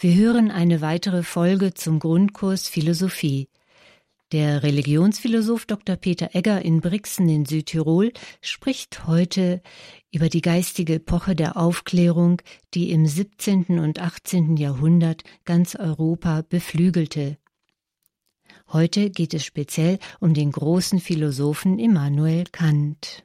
Wir hören eine weitere Folge zum Grundkurs Philosophie. Der Religionsphilosoph Dr. Peter Egger in Brixen in Südtirol spricht heute über die geistige Epoche der Aufklärung, die im 17. und 18. Jahrhundert ganz Europa beflügelte. Heute geht es speziell um den großen Philosophen Immanuel Kant.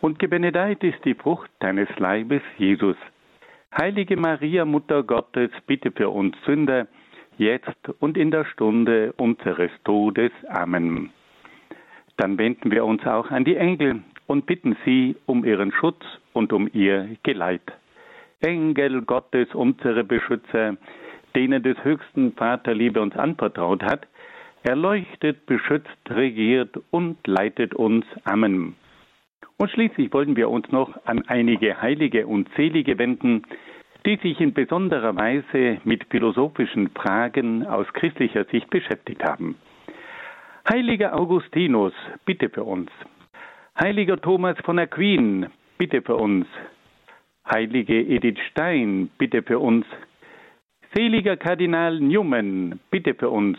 und gebenedeit ist die Frucht deines Leibes, Jesus. Heilige Maria, Mutter Gottes, bitte für uns Sünder, jetzt und in der Stunde unseres Todes. Amen. Dann wenden wir uns auch an die Engel und bitten sie um ihren Schutz und um ihr Geleit. Engel Gottes, unsere Beschützer, denen des höchsten Vater Liebe uns anvertraut hat, erleuchtet, beschützt, regiert und leitet uns. Amen. Und schließlich wollen wir uns noch an einige Heilige und Selige wenden, die sich in besonderer Weise mit philosophischen Fragen aus christlicher Sicht beschäftigt haben. Heiliger Augustinus, bitte für uns. Heiliger Thomas von Aquin, bitte für uns. Heilige Edith Stein, bitte für uns. Seliger Kardinal Newman, bitte für uns.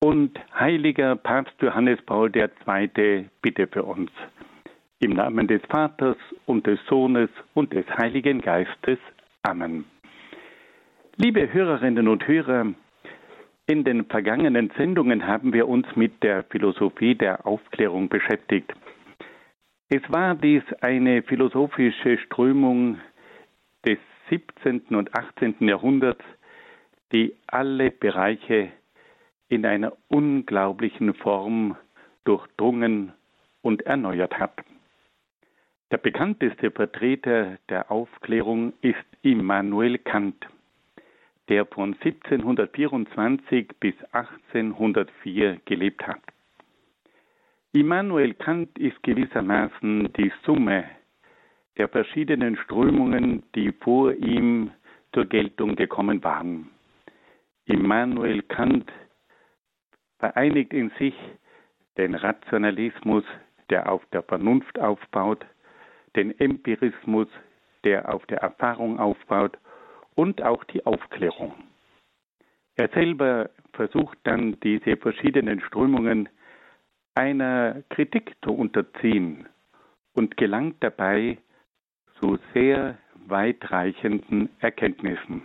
Und heiliger Papst Johannes Paul II, bitte für uns. Im Namen des Vaters und des Sohnes und des Heiligen Geistes. Amen. Liebe Hörerinnen und Hörer, in den vergangenen Sendungen haben wir uns mit der Philosophie der Aufklärung beschäftigt. Es war dies eine philosophische Strömung des 17. und 18. Jahrhunderts, die alle Bereiche in einer unglaublichen Form durchdrungen und erneuert hat. Der bekannteste Vertreter der Aufklärung ist Immanuel Kant, der von 1724 bis 1804 gelebt hat. Immanuel Kant ist gewissermaßen die Summe der verschiedenen Strömungen, die vor ihm zur Geltung gekommen waren. Immanuel Kant vereinigt in sich den Rationalismus, der auf der Vernunft aufbaut, den Empirismus, der auf der Erfahrung aufbaut und auch die Aufklärung. Er selber versucht dann diese verschiedenen Strömungen einer Kritik zu unterziehen und gelangt dabei zu sehr weitreichenden Erkenntnissen.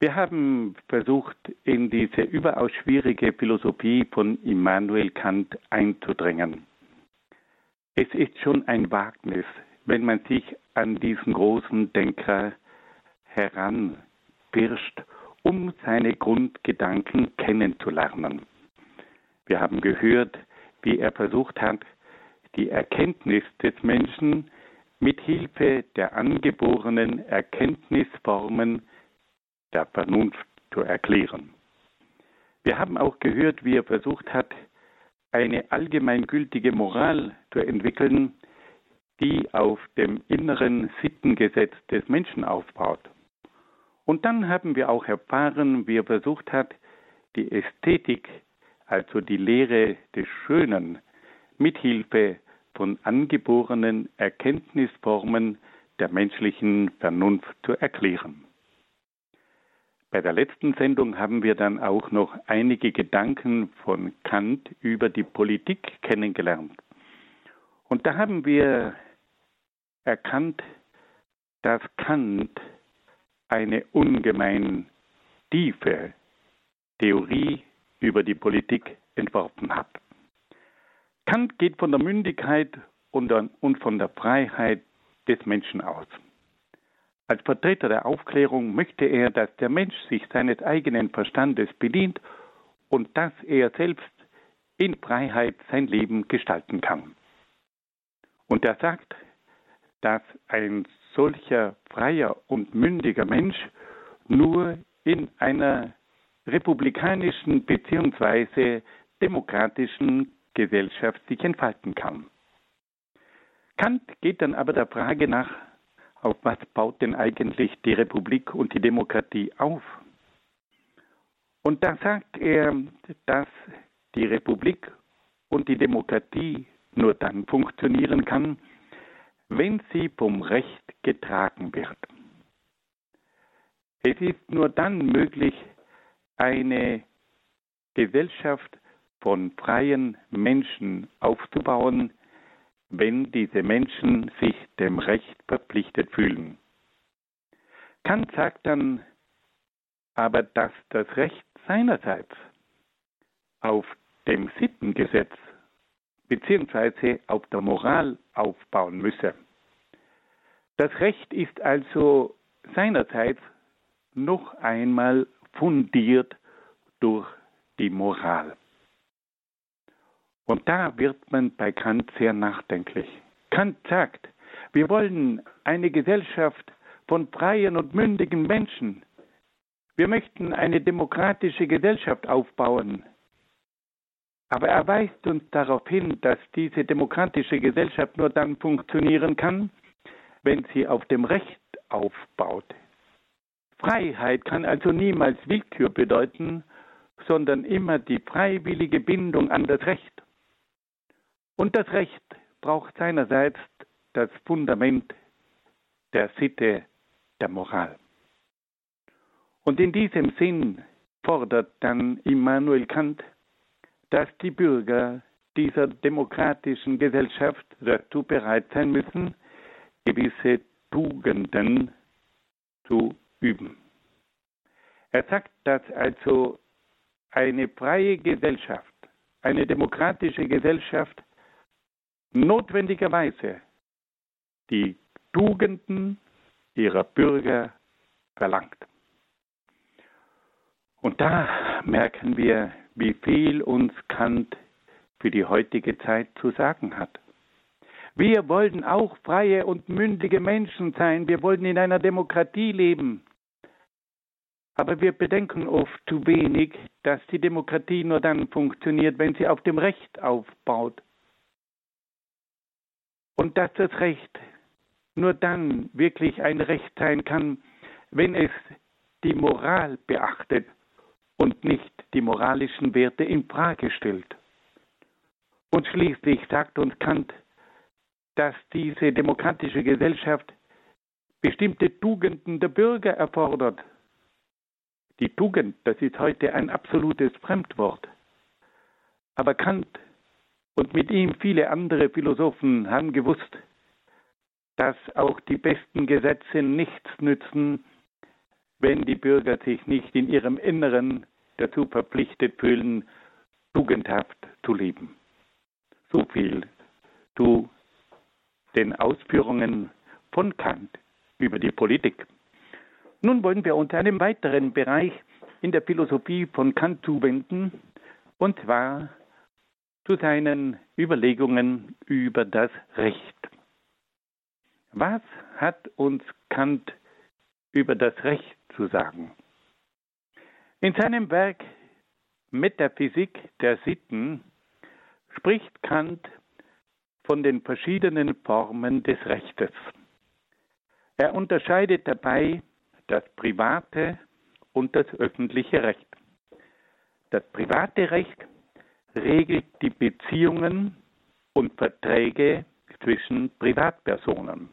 Wir haben versucht, in diese überaus schwierige Philosophie von Immanuel Kant einzudrängen. Es ist schon ein Wagnis, wenn man sich an diesen großen Denker heranpirscht, um seine Grundgedanken kennenzulernen. Wir haben gehört, wie er versucht hat, die Erkenntnis des Menschen mit Hilfe der angeborenen Erkenntnisformen der Vernunft zu erklären. Wir haben auch gehört, wie er versucht hat, eine allgemeingültige Moral zu entwickeln, die auf dem inneren Sittengesetz des Menschen aufbaut. Und dann haben wir auch erfahren, wie er versucht hat, die Ästhetik, also die Lehre des Schönen, mithilfe von angeborenen Erkenntnisformen der menschlichen Vernunft zu erklären. Bei der letzten Sendung haben wir dann auch noch einige Gedanken von Kant über die Politik kennengelernt. Und da haben wir erkannt, dass Kant eine ungemein tiefe Theorie über die Politik entworfen hat. Kant geht von der Mündigkeit und von der Freiheit des Menschen aus. Als Vertreter der Aufklärung möchte er, dass der Mensch sich seines eigenen Verstandes bedient und dass er selbst in Freiheit sein Leben gestalten kann. Und er sagt, dass ein solcher freier und mündiger Mensch nur in einer republikanischen bzw. demokratischen Gesellschaft sich entfalten kann. Kant geht dann aber der Frage nach, auf was baut denn eigentlich die Republik und die Demokratie auf? Und da sagt er, dass die Republik und die Demokratie nur dann funktionieren kann, wenn sie vom Recht getragen wird. Es ist nur dann möglich, eine Gesellschaft von freien Menschen aufzubauen, wenn diese Menschen sich dem Recht verpflichtet fühlen. Kant sagt dann aber, dass das Recht seinerseits auf dem Sittengesetz bzw. auf der Moral aufbauen müsse. Das Recht ist also seinerseits noch einmal fundiert durch die Moral. Und da wird man bei Kant sehr nachdenklich. Kant sagt, wir wollen eine Gesellschaft von freien und mündigen Menschen. Wir möchten eine demokratische Gesellschaft aufbauen. Aber er weist uns darauf hin, dass diese demokratische Gesellschaft nur dann funktionieren kann, wenn sie auf dem Recht aufbaut. Freiheit kann also niemals Willkür bedeuten, sondern immer die freiwillige Bindung an das Recht. Und das Recht braucht seinerseits das Fundament der Sitte, der Moral. Und in diesem Sinn fordert dann Immanuel Kant, dass die Bürger dieser demokratischen Gesellschaft dazu bereit sein müssen, gewisse Tugenden zu üben. Er sagt, dass also eine freie Gesellschaft, eine demokratische Gesellschaft notwendigerweise die Tugenden ihrer Bürger verlangt. Und da merken wir, wie viel uns Kant für die heutige Zeit zu sagen hat. Wir wollen auch freie und mündige Menschen sein. Wir wollen in einer Demokratie leben. Aber wir bedenken oft zu wenig, dass die Demokratie nur dann funktioniert, wenn sie auf dem Recht aufbaut und dass das Recht nur dann wirklich ein Recht sein kann, wenn es die Moral beachtet und nicht die moralischen Werte in Frage stellt. Und schließlich sagt uns Kant, dass diese demokratische Gesellschaft bestimmte Tugenden der Bürger erfordert. Die Tugend, das ist heute ein absolutes Fremdwort. Aber Kant und mit ihm viele andere Philosophen haben gewusst, dass auch die besten Gesetze nichts nützen, wenn die Bürger sich nicht in ihrem Inneren dazu verpflichtet fühlen, tugendhaft zu leben. So viel zu den Ausführungen von Kant über die Politik. Nun wollen wir uns einem weiteren Bereich in der Philosophie von Kant zuwenden, und zwar zu seinen Überlegungen über das Recht. Was hat uns Kant über das Recht zu sagen? In seinem Werk Metaphysik der Sitten spricht Kant von den verschiedenen Formen des Rechtes. Er unterscheidet dabei das private und das öffentliche Recht. Das private Recht regelt die Beziehungen und Verträge zwischen Privatpersonen.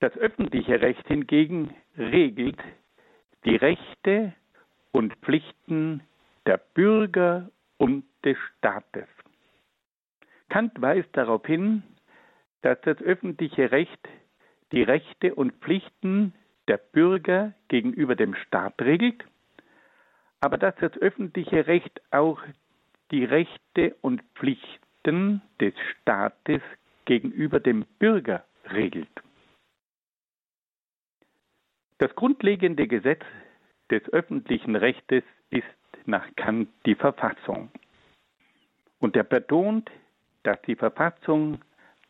Das öffentliche Recht hingegen regelt die Rechte und Pflichten der Bürger und des Staates. Kant weist darauf hin, dass das öffentliche Recht die Rechte und Pflichten der Bürger gegenüber dem Staat regelt, aber dass das öffentliche Recht auch die Rechte und Pflichten des Staates gegenüber dem Bürger regelt. Das grundlegende Gesetz des öffentlichen Rechtes ist nach Kant die Verfassung. Und er betont, dass die Verfassung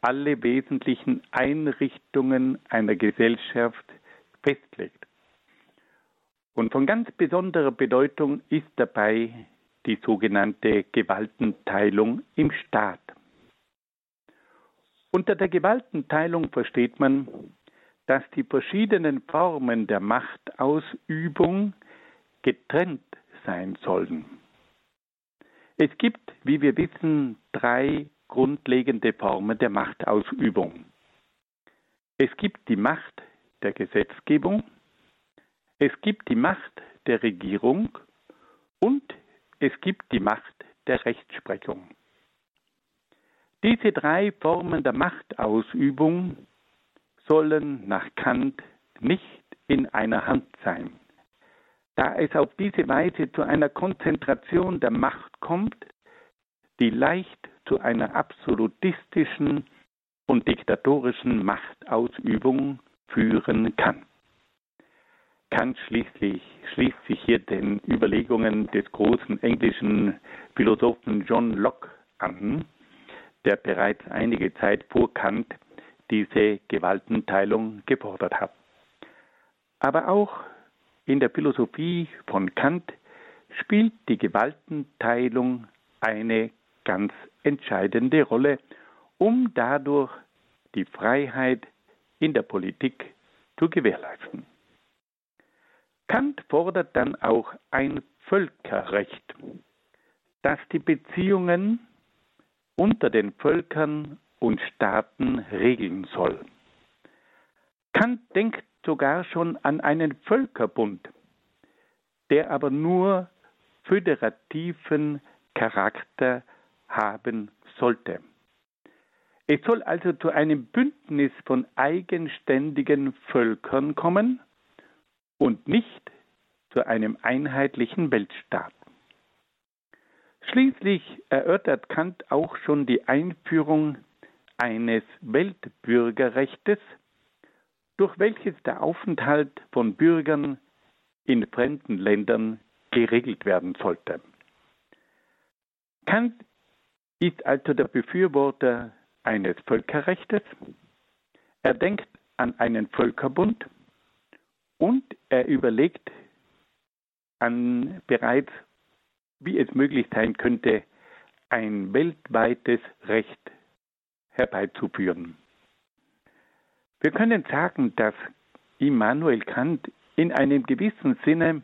alle wesentlichen Einrichtungen einer Gesellschaft festlegt. Und von ganz besonderer Bedeutung ist dabei die sogenannte Gewaltenteilung im Staat. Unter der Gewaltenteilung versteht man, dass die verschiedenen Formen der Machtausübung getrennt sein sollen. Es gibt, wie wir wissen, drei grundlegende Formen der Machtausübung. Es gibt die Macht der Gesetzgebung, es gibt die Macht der Regierung und es gibt die Macht der Rechtsprechung. Diese drei Formen der Machtausübung sollen nach Kant nicht in einer Hand sein. Da es auf diese Weise zu einer Konzentration der Macht kommt, die leicht zu einer absolutistischen und diktatorischen Machtausübung führen kann. Kant schließlich schließt sich hier den Überlegungen des großen englischen Philosophen John Locke an, der bereits einige Zeit vor Kant diese Gewaltenteilung gefordert hat. Aber auch in der Philosophie von Kant spielt die Gewaltenteilung eine ganz entscheidende Rolle, um dadurch die Freiheit in der Politik zu gewährleisten. Kant fordert dann auch ein Völkerrecht, das die Beziehungen unter den Völkern und Staaten regeln soll. Kant denkt sogar schon an einen Völkerbund, der aber nur föderativen Charakter haben sollte. Es soll also zu einem Bündnis von eigenständigen Völkern kommen und nicht zu einem einheitlichen Weltstaat. Schließlich erörtert Kant auch schon die Einführung eines Weltbürgerrechtes, durch welches der Aufenthalt von Bürgern in fremden Ländern geregelt werden sollte. Kant ist also der Befürworter eines Völkerrechtes, er denkt an einen Völkerbund und er überlegt an bereits, wie es möglich sein könnte, ein weltweites Recht herbeizuführen. Wir können sagen, dass Immanuel Kant in einem gewissen Sinne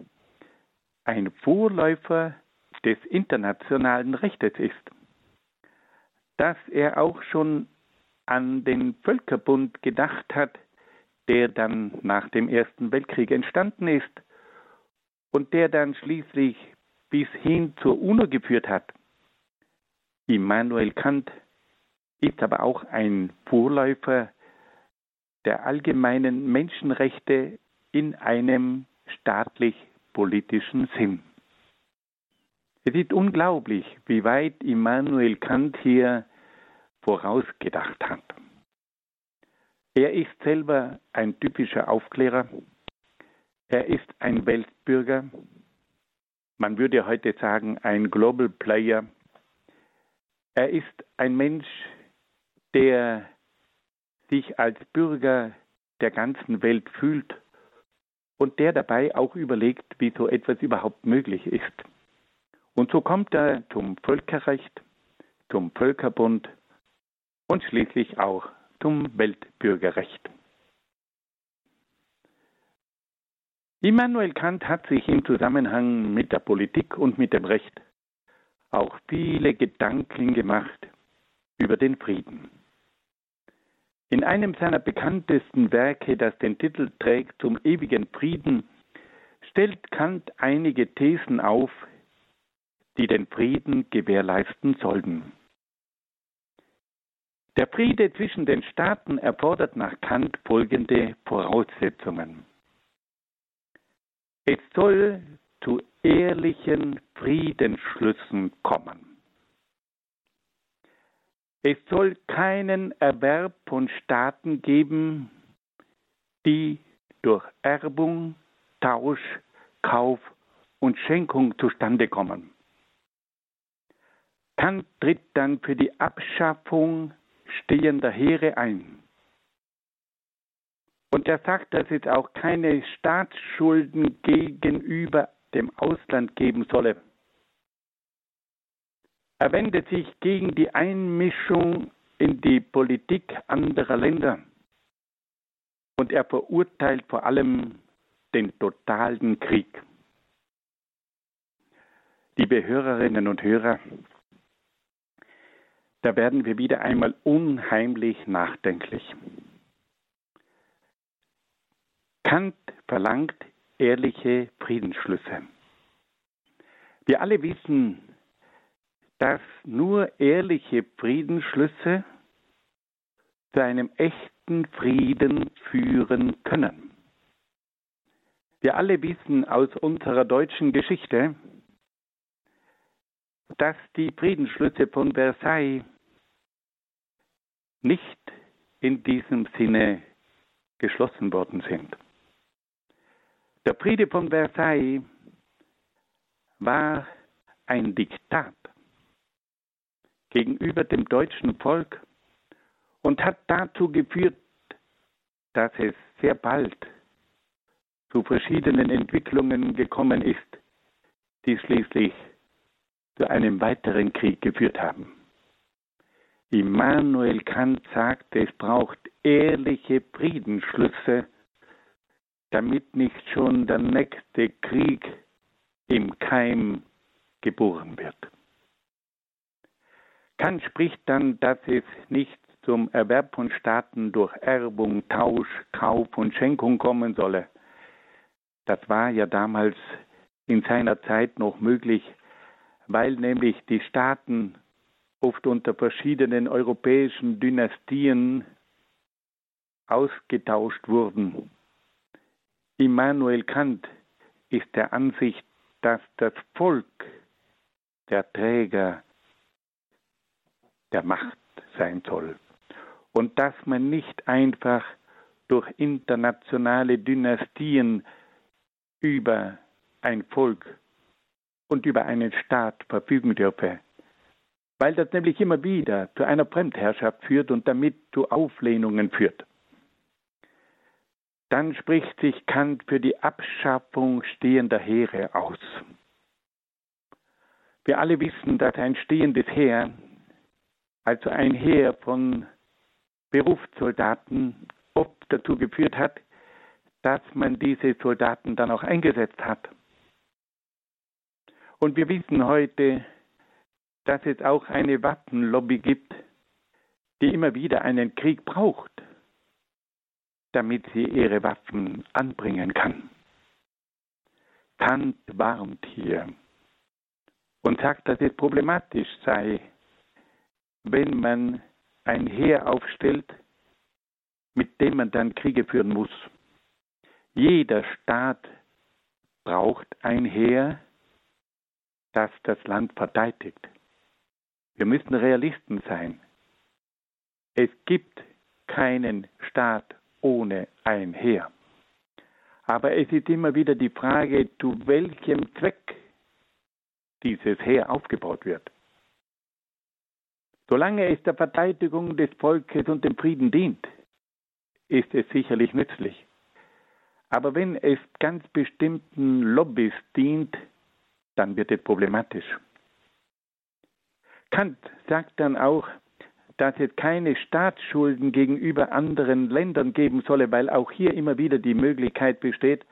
ein Vorläufer des internationalen Rechtes ist, dass er auch schon an den Völkerbund gedacht hat, der dann nach dem Ersten Weltkrieg entstanden ist und der dann schließlich bis hin zur UNO geführt hat. Immanuel Kant ist aber auch ein Vorläufer der allgemeinen Menschenrechte in einem staatlich-politischen Sinn. Es ist unglaublich, wie weit Immanuel Kant hier vorausgedacht hat. Er ist selber ein typischer Aufklärer. Er ist ein Weltbürger. Man würde heute sagen, ein Global Player. Er ist ein Mensch, der sich als Bürger der ganzen Welt fühlt und der dabei auch überlegt, wie so etwas überhaupt möglich ist. Und so kommt er zum Völkerrecht, zum Völkerbund und schließlich auch zum Weltbürgerrecht. Immanuel Kant hat sich im Zusammenhang mit der Politik und mit dem Recht auch viele Gedanken gemacht über den Frieden. In einem seiner bekanntesten Werke, das den Titel trägt Zum ewigen Frieden, stellt Kant einige Thesen auf, die den Frieden gewährleisten sollten. Der Friede zwischen den Staaten erfordert nach Kant folgende Voraussetzungen. Es soll zu ehrlichen Friedensschlüssen kommen. Es soll keinen Erwerb von Staaten geben, die durch Erbung, Tausch, Kauf und Schenkung zustande kommen. Kant tritt dann für die Abschaffung stehender Heere ein. Und er sagt, dass es auch keine Staatsschulden gegenüber dem Ausland geben solle. Er wendet sich gegen die Einmischung in die Politik anderer Länder und er verurteilt vor allem den totalen Krieg. Liebe Hörerinnen und Hörer, da werden wir wieder einmal unheimlich nachdenklich. Kant verlangt ehrliche Friedensschlüsse. Wir alle wissen, dass nur ehrliche Friedensschlüsse zu einem echten Frieden führen können. Wir alle wissen aus unserer deutschen Geschichte, dass die Friedensschlüsse von Versailles nicht in diesem Sinne geschlossen worden sind. Der Friede von Versailles war ein Diktat gegenüber dem deutschen Volk und hat dazu geführt, dass es sehr bald zu verschiedenen Entwicklungen gekommen ist, die schließlich zu einem weiteren Krieg geführt haben. Immanuel Kant sagt, es braucht ehrliche Friedensschlüsse, damit nicht schon der nächste Krieg im Keim geboren wird. Kant spricht dann, dass es nicht zum Erwerb von Staaten durch Erbung, Tausch, Kauf und Schenkung kommen solle. Das war ja damals in seiner Zeit noch möglich, weil nämlich die Staaten oft unter verschiedenen europäischen Dynastien ausgetauscht wurden. Immanuel Kant ist der Ansicht, dass das Volk der Träger der Macht sein soll. Und dass man nicht einfach durch internationale Dynastien über ein Volk und über einen Staat verfügen dürfe, weil das nämlich immer wieder zu einer Fremdherrschaft führt und damit zu Auflehnungen führt. Dann spricht sich Kant für die Abschaffung stehender Heere aus. Wir alle wissen, dass ein stehendes Heer also ein Heer von Berufssoldaten, oft dazu geführt hat, dass man diese Soldaten dann auch eingesetzt hat. Und wir wissen heute, dass es auch eine Waffenlobby gibt, die immer wieder einen Krieg braucht, damit sie ihre Waffen anbringen kann. Kant warnt hier und sagt, dass es problematisch sei, wenn man ein Heer aufstellt, mit dem man dann Kriege führen muss. Jeder Staat braucht ein Heer, das das Land verteidigt. Wir müssen Realisten sein. Es gibt keinen Staat ohne ein Heer. Aber es ist immer wieder die Frage, zu welchem Zweck dieses Heer aufgebaut wird. Solange es der Verteidigung des Volkes und dem Frieden dient, ist es sicherlich nützlich. Aber wenn es ganz bestimmten Lobbys dient, dann wird es problematisch. Kant sagt dann auch, dass es keine Staatsschulden gegenüber anderen Ländern geben solle, weil auch hier immer wieder die Möglichkeit besteht,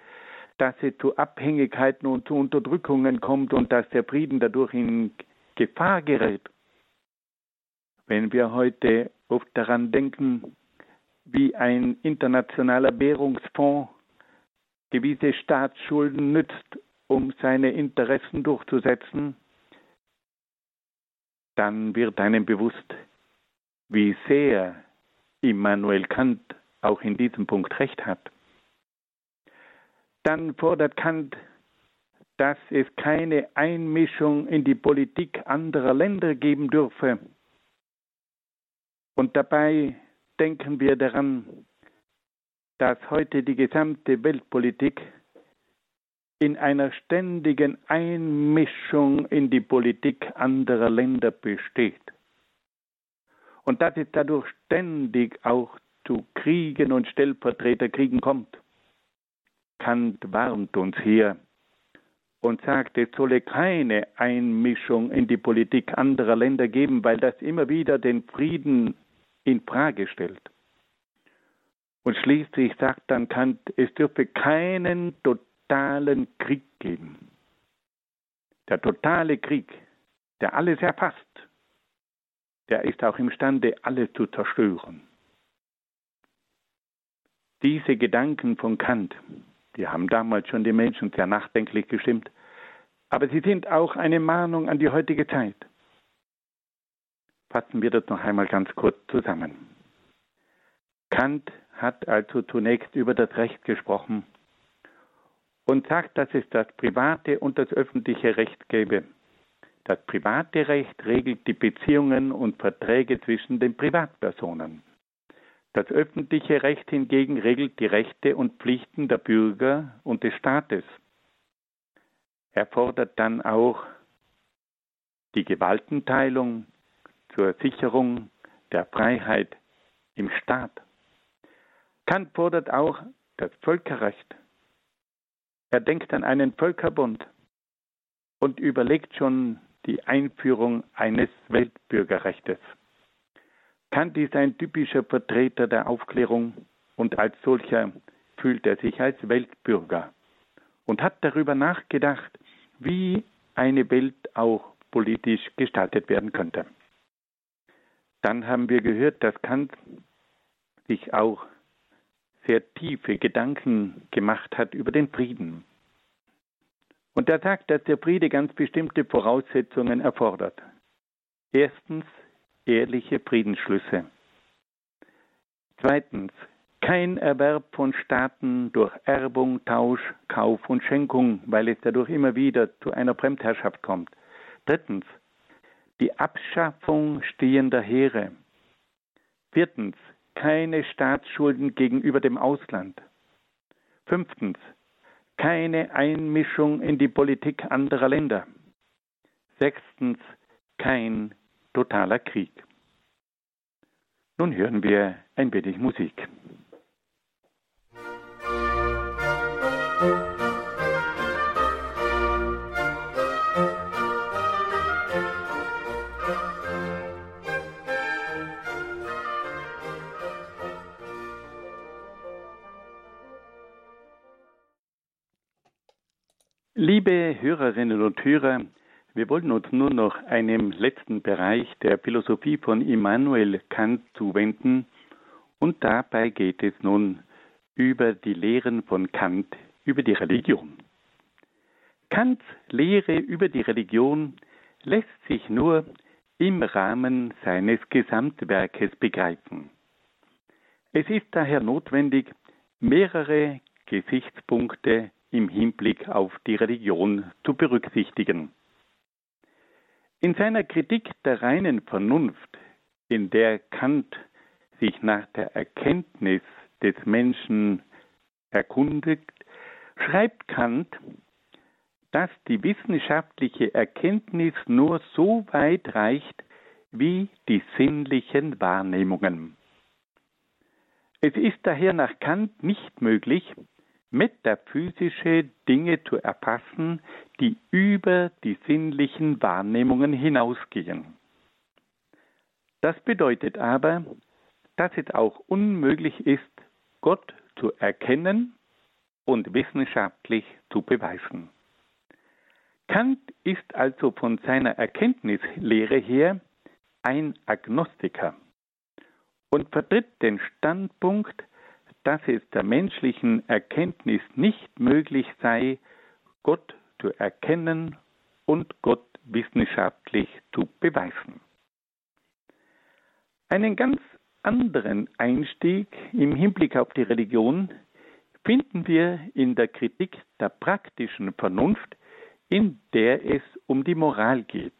dass es zu Abhängigkeiten und zu Unterdrückungen kommt und dass der Frieden dadurch in Gefahr gerät. Wenn wir heute oft daran denken, wie ein internationaler Währungsfonds gewisse Staatsschulden nützt, um seine Interessen durchzusetzen, dann wird einem bewusst, wie sehr Immanuel Kant auch in diesem Punkt recht hat. Dann fordert Kant, dass es keine Einmischung in die Politik anderer Länder geben dürfe. Und dabei denken wir daran, dass heute die gesamte Weltpolitik in einer ständigen Einmischung in die Politik anderer Länder besteht. Und dass es dadurch ständig auch zu Kriegen und Stellvertreterkriegen kommt. Kant warnt uns hier und sagt, es solle keine Einmischung in die Politik anderer Länder geben, weil das immer wieder den Frieden in Frage stellt. Und schließlich sagt dann Kant, es dürfe keinen totalen Krieg geben. Der totale Krieg, der alles erfasst, der ist auch imstande, alles zu zerstören. Diese Gedanken von Kant, die haben damals schon die Menschen sehr nachdenklich gestimmt, aber sie sind auch eine Mahnung an die heutige Zeit. Fassen wir das noch einmal ganz kurz zusammen. Kant hat also zunächst über das Recht gesprochen und sagt, dass es das private und das öffentliche Recht gäbe. Das private Recht regelt die Beziehungen und Verträge zwischen den Privatpersonen. Das öffentliche Recht hingegen regelt die Rechte und Pflichten der Bürger und des Staates. Er fordert dann auch die Gewaltenteilung zur Sicherung der Freiheit im Staat. Kant fordert auch das Völkerrecht. Er denkt an einen Völkerbund und überlegt schon die Einführung eines Weltbürgerrechtes. Kant ist ein typischer Vertreter der Aufklärung und als solcher fühlt er sich als Weltbürger und hat darüber nachgedacht, wie eine Welt auch politisch gestaltet werden könnte. Dann haben wir gehört, dass Kant sich auch sehr tiefe Gedanken gemacht hat über den Frieden. Und er sagt, dass der Friede ganz bestimmte Voraussetzungen erfordert. Erstens ehrliche Friedensschlüsse. Zweitens kein Erwerb von Staaten durch Erbung, Tausch, Kauf und Schenkung, weil es dadurch immer wieder zu einer Fremdherrschaft kommt. Drittens die Abschaffung stehender Heere. Viertens keine Staatsschulden gegenüber dem Ausland. Fünftens, keine Einmischung in die Politik anderer Länder. Sechstens, kein totaler Krieg. Nun hören wir ein wenig Musik. Liebe Hörerinnen und Hörer, wir wollen uns nur noch einem letzten Bereich der Philosophie von Immanuel Kant zuwenden und dabei geht es nun über die Lehren von Kant über die Religion. Kants Lehre über die Religion lässt sich nur im Rahmen seines Gesamtwerkes begreifen. Es ist daher notwendig, mehrere Gesichtspunkte im Hinblick auf die Religion zu berücksichtigen. In seiner Kritik der reinen Vernunft, in der Kant sich nach der Erkenntnis des Menschen erkundigt, schreibt Kant, dass die wissenschaftliche Erkenntnis nur so weit reicht wie die sinnlichen Wahrnehmungen. Es ist daher nach Kant nicht möglich, metaphysische Dinge zu erfassen, die über die sinnlichen Wahrnehmungen hinausgehen. Das bedeutet aber, dass es auch unmöglich ist, Gott zu erkennen und wissenschaftlich zu beweisen. Kant ist also von seiner Erkenntnislehre her ein Agnostiker und vertritt den Standpunkt, dass es der menschlichen Erkenntnis nicht möglich sei, Gott zu erkennen und Gott wissenschaftlich zu beweisen. Einen ganz anderen Einstieg im Hinblick auf die Religion finden wir in der Kritik der praktischen Vernunft, in der es um die Moral geht.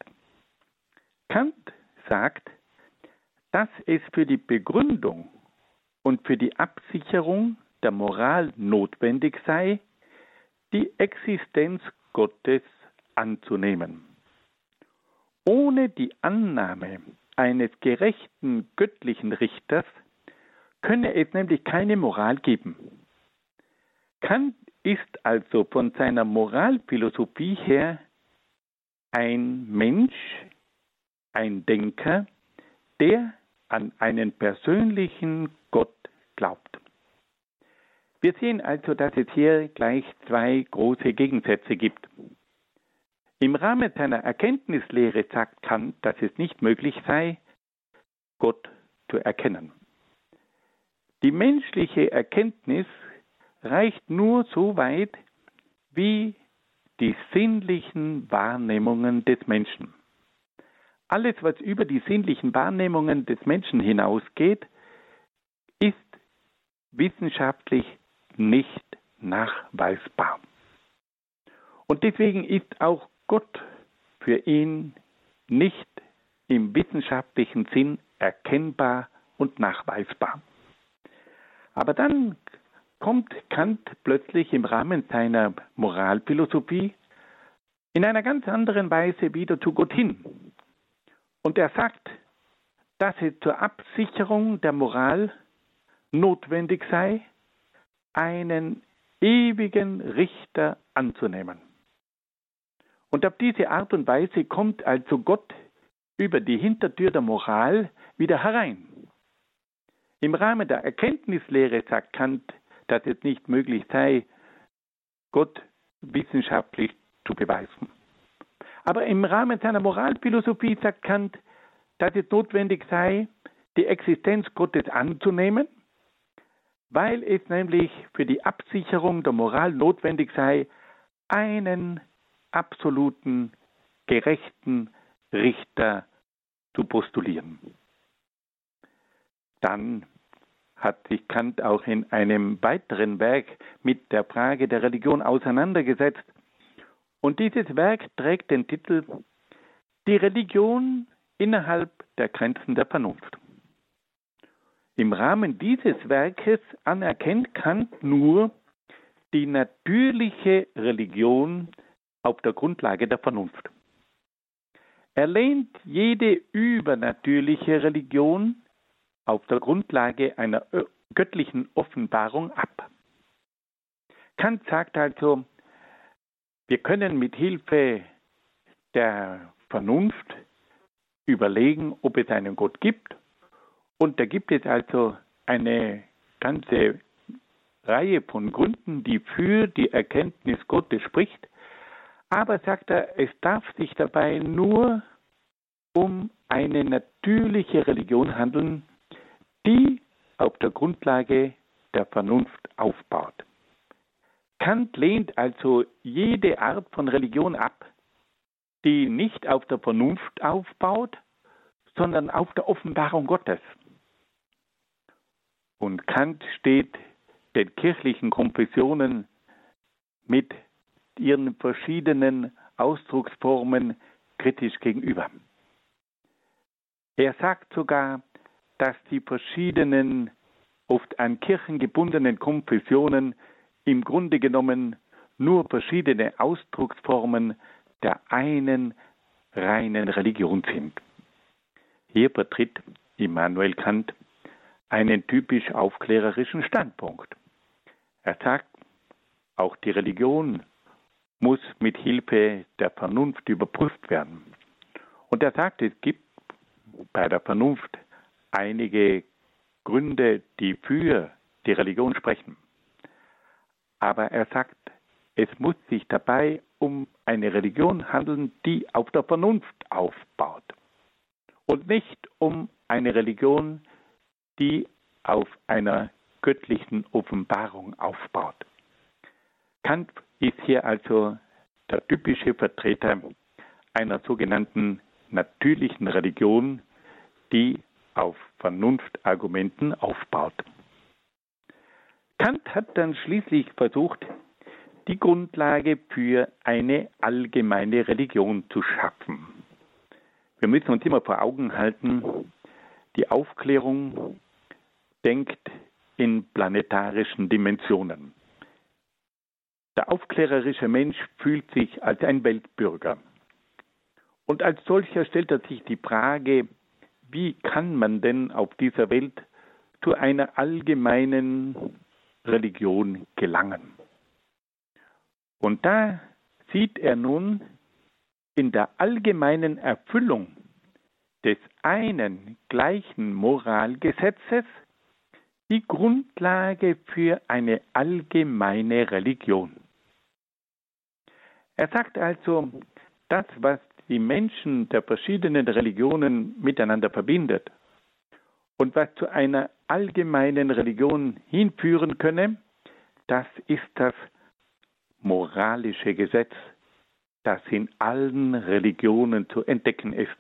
Kant sagt, dass es für die Begründung und für die Absicherung der Moral notwendig sei, die Existenz Gottes anzunehmen. Ohne die Annahme eines gerechten göttlichen Richters könne es nämlich keine Moral geben. Kant ist also von seiner Moralphilosophie her ein Mensch, ein Denker, der an einen persönlichen Gott glaubt. Wir sehen also, dass es hier gleich zwei große Gegensätze gibt. Im Rahmen seiner Erkenntnislehre sagt Kant, dass es nicht möglich sei, Gott zu erkennen. Die menschliche Erkenntnis reicht nur so weit wie die sinnlichen Wahrnehmungen des Menschen. Alles, was über die sinnlichen Wahrnehmungen des Menschen hinausgeht, wissenschaftlich nicht nachweisbar. Und deswegen ist auch Gott für ihn nicht im wissenschaftlichen Sinn erkennbar und nachweisbar. Aber dann kommt Kant plötzlich im Rahmen seiner Moralphilosophie in einer ganz anderen Weise wieder zu Gott hin. Und er sagt, dass es zur Absicherung der Moral notwendig sei, einen ewigen Richter anzunehmen. Und auf diese Art und Weise kommt also Gott über die Hintertür der Moral wieder herein. Im Rahmen der Erkenntnislehre sagt Kant, dass es nicht möglich sei, Gott wissenschaftlich zu beweisen. Aber im Rahmen seiner Moralphilosophie sagt Kant, dass es notwendig sei, die Existenz Gottes anzunehmen, weil es nämlich für die Absicherung der Moral notwendig sei, einen absoluten, gerechten Richter zu postulieren. Dann hat sich Kant auch in einem weiteren Werk mit der Frage der Religion auseinandergesetzt. Und dieses Werk trägt den Titel Die Religion innerhalb der Grenzen der Vernunft. Im Rahmen dieses Werkes anerkennt Kant nur die natürliche Religion auf der Grundlage der Vernunft. Er lehnt jede übernatürliche Religion auf der Grundlage einer göttlichen Offenbarung ab. Kant sagt also, wir können mit Hilfe der Vernunft überlegen, ob es einen Gott gibt. Und da gibt es also eine ganze Reihe von Gründen, die für die Erkenntnis Gottes spricht. Aber sagt er, es darf sich dabei nur um eine natürliche Religion handeln, die auf der Grundlage der Vernunft aufbaut. Kant lehnt also jede Art von Religion ab, die nicht auf der Vernunft aufbaut, sondern auf der Offenbarung Gottes. Und Kant steht den kirchlichen Konfessionen mit ihren verschiedenen Ausdrucksformen kritisch gegenüber. Er sagt sogar, dass die verschiedenen, oft an Kirchen gebundenen Konfessionen im Grunde genommen nur verschiedene Ausdrucksformen der einen reinen Religion sind. Hier vertritt Immanuel Kant einen typisch aufklärerischen Standpunkt. Er sagt, auch die Religion muss mit Hilfe der Vernunft überprüft werden. Und er sagt, es gibt bei der Vernunft einige Gründe, die für die Religion sprechen. Aber er sagt, es muss sich dabei um eine Religion handeln, die auf der Vernunft aufbaut und nicht um eine Religion, die auf einer göttlichen Offenbarung aufbaut. Kant ist hier also der typische Vertreter einer sogenannten natürlichen Religion, die auf Vernunftargumenten aufbaut. Kant hat dann schließlich versucht, die Grundlage für eine allgemeine Religion zu schaffen. Wir müssen uns immer vor Augen halten, die Aufklärung denkt in planetarischen Dimensionen. Der aufklärerische Mensch fühlt sich als ein Weltbürger. Und als solcher stellt er sich die Frage, wie kann man denn auf dieser Welt zu einer allgemeinen Religion gelangen? Und da sieht er nun in der allgemeinen Erfüllung des einen gleichen Moralgesetzes die Grundlage für eine allgemeine Religion. Er sagt also, das, was die Menschen der verschiedenen Religionen miteinander verbindet und was zu einer allgemeinen Religion hinführen könne, das ist das moralische Gesetz, das in allen Religionen zu entdecken ist.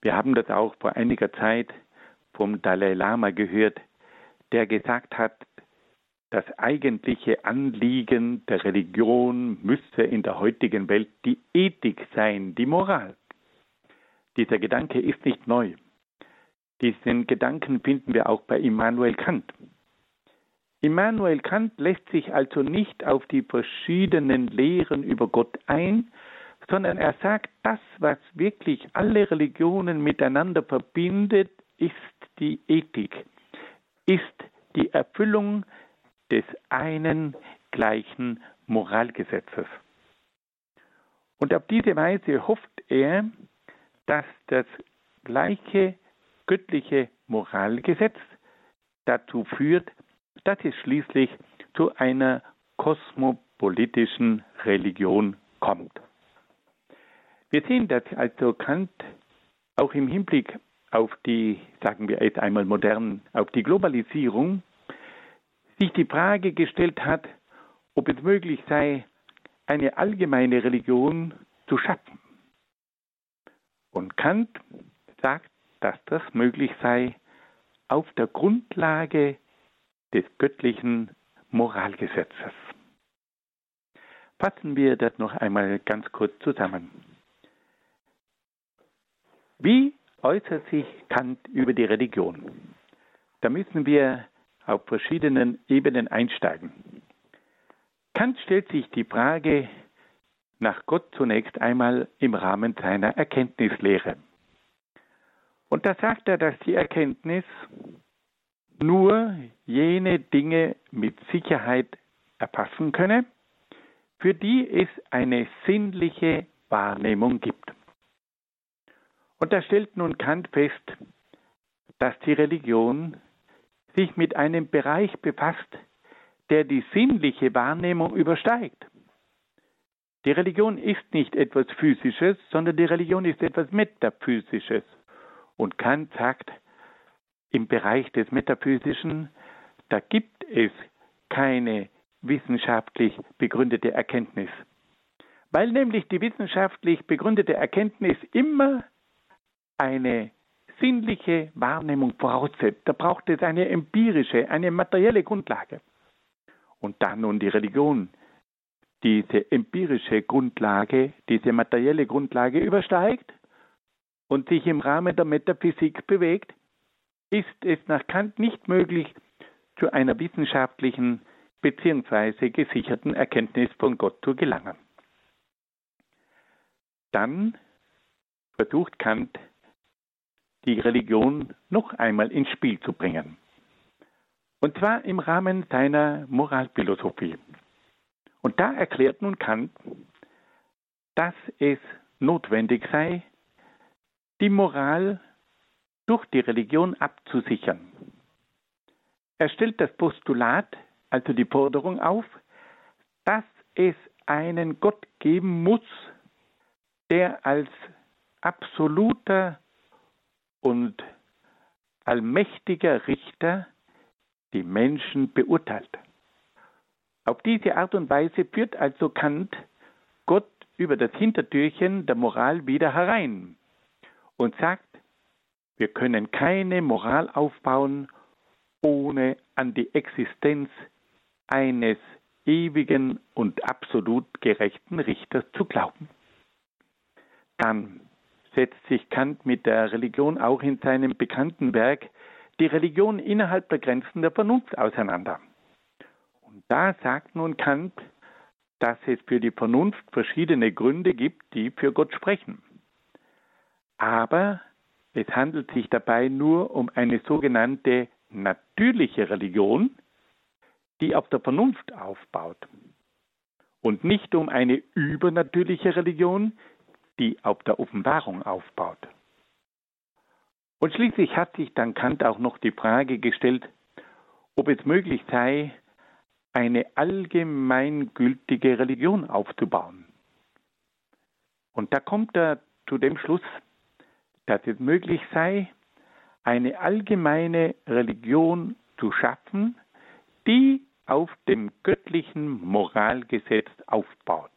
Wir haben das auch vor einiger Zeit vom Dalai Lama gehört, der gesagt hat, das eigentliche Anliegen der Religion müsse in der heutigen Welt die Ethik sein, die Moral. Dieser Gedanke ist nicht neu. Diesen Gedanken finden wir auch bei Immanuel Kant. Immanuel Kant lässt sich also nicht auf die verschiedenen Lehren über Gott ein, sondern er sagt, das, was wirklich alle Religionen miteinander verbindet, ist die Ethik, ist die Erfüllung des einen gleichen Moralgesetzes. Und auf diese Weise hofft er, dass das gleiche göttliche Moralgesetz dazu führt, dass es schließlich zu einer kosmopolitischen Religion kommt. Wir sehen, dass also Kant auch im Hinblick auf die, sagen wir jetzt einmal modern, auf die Globalisierung sich die Frage gestellt hat, ob es möglich sei, eine allgemeine Religion zu schaffen. Und Kant sagt, dass das möglich sei auf der Grundlage des göttlichen Moralgesetzes. Fassen wir das noch einmal ganz kurz zusammen. Wie äußert sich Kant über die Religion? Da müssen wir auf verschiedenen Ebenen einsteigen. Kant stellt sich die Frage nach Gott zunächst einmal im Rahmen seiner Erkenntnislehre. Und da sagt er, dass die Erkenntnis nur jene Dinge mit Sicherheit erfassen könne, für die es eine sinnliche Wahrnehmung gibt. Und da stellt nun Kant fest, dass die Religion sich mit einem Bereich befasst, der die sinnliche Wahrnehmung übersteigt. Die Religion ist nicht etwas Physisches, sondern die Religion ist etwas Metaphysisches. Und Kant sagt, im Bereich des Metaphysischen, da gibt es keine wissenschaftlich begründete Erkenntnis. Weil nämlich die wissenschaftlich begründete Erkenntnis immer eine sinnliche Wahrnehmung voraussetzt. Da braucht es eine empirische, eine materielle Grundlage. Und da nun die Religion diese empirische Grundlage, diese materielle Grundlage übersteigt und sich im Rahmen der Metaphysik bewegt, ist es nach Kant nicht möglich, zu einer wissenschaftlichen bzw. gesicherten Erkenntnis von Gott zu gelangen. Dann versucht Kant die Religion noch einmal ins Spiel zu bringen. Und zwar im Rahmen seiner Moralphilosophie. Und da erklärt nun Kant, dass es notwendig sei, die Moral durch die Religion abzusichern. Er stellt das Postulat, also die Forderung auf, dass es einen Gott geben muss, der als absoluter und allmächtiger Richter die Menschen beurteilt. Auf diese Art und Weise führt also Kant Gott über das Hintertürchen der Moral wieder herein und sagt, wir können keine Moral aufbauen, ohne an die Existenz eines ewigen und absolut gerechten Richters zu glauben. Dann setzt sich Kant mit der Religion auch in seinem bekannten Werk Die Religion innerhalb der Grenzen der Vernunft auseinander. Und da sagt nun Kant, dass es für die Vernunft verschiedene Gründe gibt, die für Gott sprechen. Aber es handelt sich dabei nur um eine sogenannte natürliche Religion, die auf der Vernunft aufbaut. Und nicht um eine übernatürliche Religion, die auf der Offenbarung aufbaut. Und schließlich hat sich dann Kant auch noch die Frage gestellt, ob es möglich sei, eine allgemeingültige Religion aufzubauen. Und da kommt er zu dem Schluss, dass es möglich sei, eine allgemeine Religion zu schaffen, die auf dem göttlichen Moralgesetz aufbaut.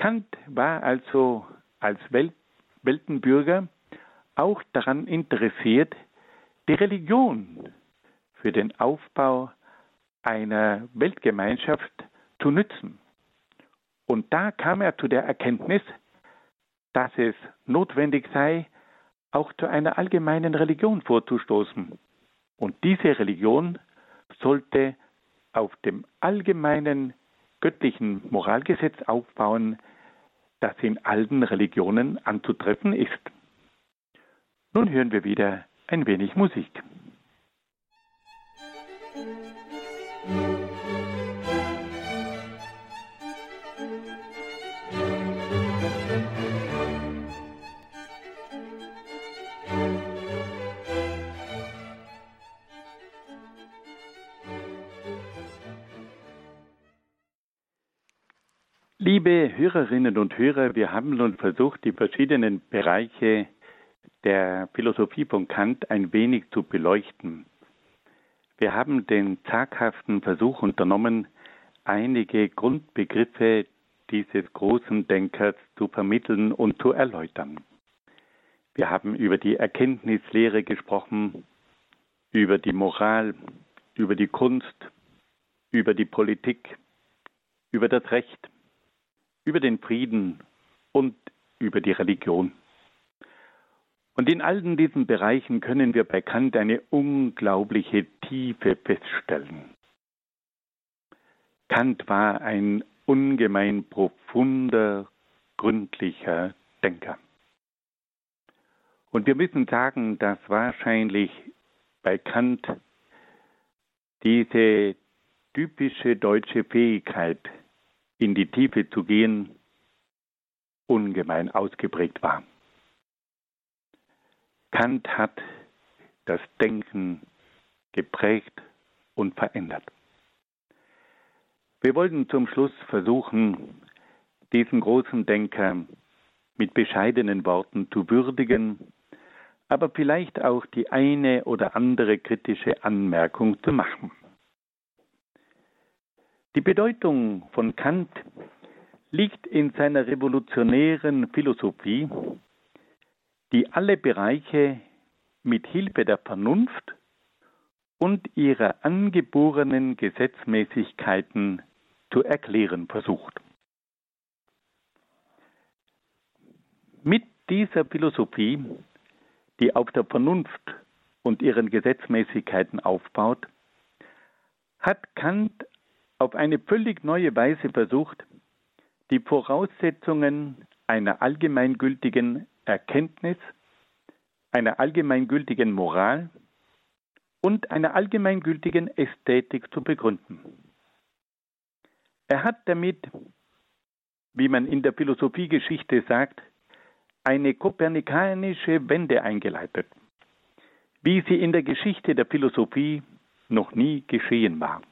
Kant war also als Welt Weltenbürger auch daran interessiert, die Religion für den Aufbau einer Weltgemeinschaft zu nützen. Und da kam er zu der Erkenntnis, dass es notwendig sei, auch zu einer allgemeinen Religion vorzustoßen. Und diese Religion sollte auf dem allgemeinen göttlichen Moralgesetz aufbauen, das in allen Religionen anzutreffen ist. Nun hören wir wieder ein wenig Musik. Liebe Hörerinnen und Hörer, wir haben nun versucht, die verschiedenen Bereiche der Philosophie von Kant ein wenig zu beleuchten. Wir haben den zaghaften Versuch unternommen, einige Grundbegriffe dieses großen Denkers zu vermitteln und zu erläutern. Wir haben über die Erkenntnislehre gesprochen, über die Moral, über die Kunst, über die Politik, über das Recht, über den Frieden und über die Religion. Und in allen diesen Bereichen können wir bei Kant eine unglaubliche Tiefe feststellen. Kant war ein ungemein profunder, gründlicher Denker. Und wir müssen sagen, dass wahrscheinlich bei Kant diese typische deutsche Fähigkeit, in die Tiefe zu gehen, ungemein ausgeprägt war. Kant hat das Denken geprägt und verändert. Wir wollten zum Schluss versuchen, diesen großen Denker mit bescheidenen Worten zu würdigen, aber vielleicht auch die eine oder andere kritische Anmerkung zu machen. Die Bedeutung von Kant liegt in seiner revolutionären Philosophie, die alle Bereiche mit Hilfe der Vernunft und ihrer angeborenen Gesetzmäßigkeiten zu erklären versucht. Mit dieser Philosophie, die auf der Vernunft und ihren Gesetzmäßigkeiten aufbaut, hat Kant auf eine völlig neue Weise versucht, die Voraussetzungen einer allgemeingültigen Erkenntnis, einer allgemeingültigen Moral und einer allgemeingültigen Ästhetik zu begründen. Er hat damit, wie man in der Philosophiegeschichte sagt, eine kopernikanische Wende eingeleitet, wie sie in der Geschichte der Philosophie noch nie geschehen war.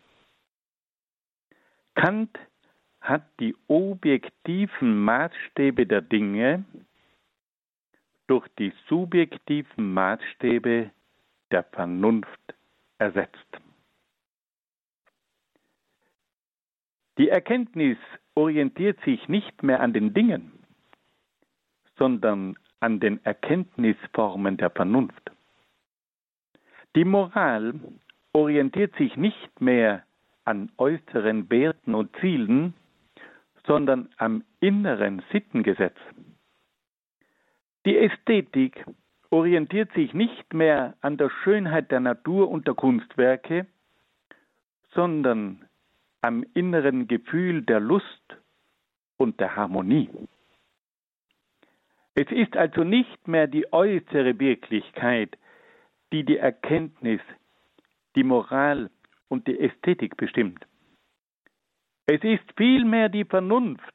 Kant hat die objektiven Maßstäbe der Dinge durch die subjektiven Maßstäbe der Vernunft ersetzt. Die Erkenntnis orientiert sich nicht mehr an den Dingen, sondern an den Erkenntnisformen der Vernunft. Die Moral orientiert sich nicht mehr an äußeren Werten und Zielen, sondern am inneren Sittengesetz. Die Ästhetik orientiert sich nicht mehr an der Schönheit der Natur und der Kunstwerke, sondern am inneren Gefühl der Lust und der Harmonie. Es ist also nicht mehr die äußere Wirklichkeit, die die Erkenntnis, die Moral und die Ästhetik bestimmt. Es ist vielmehr die Vernunft,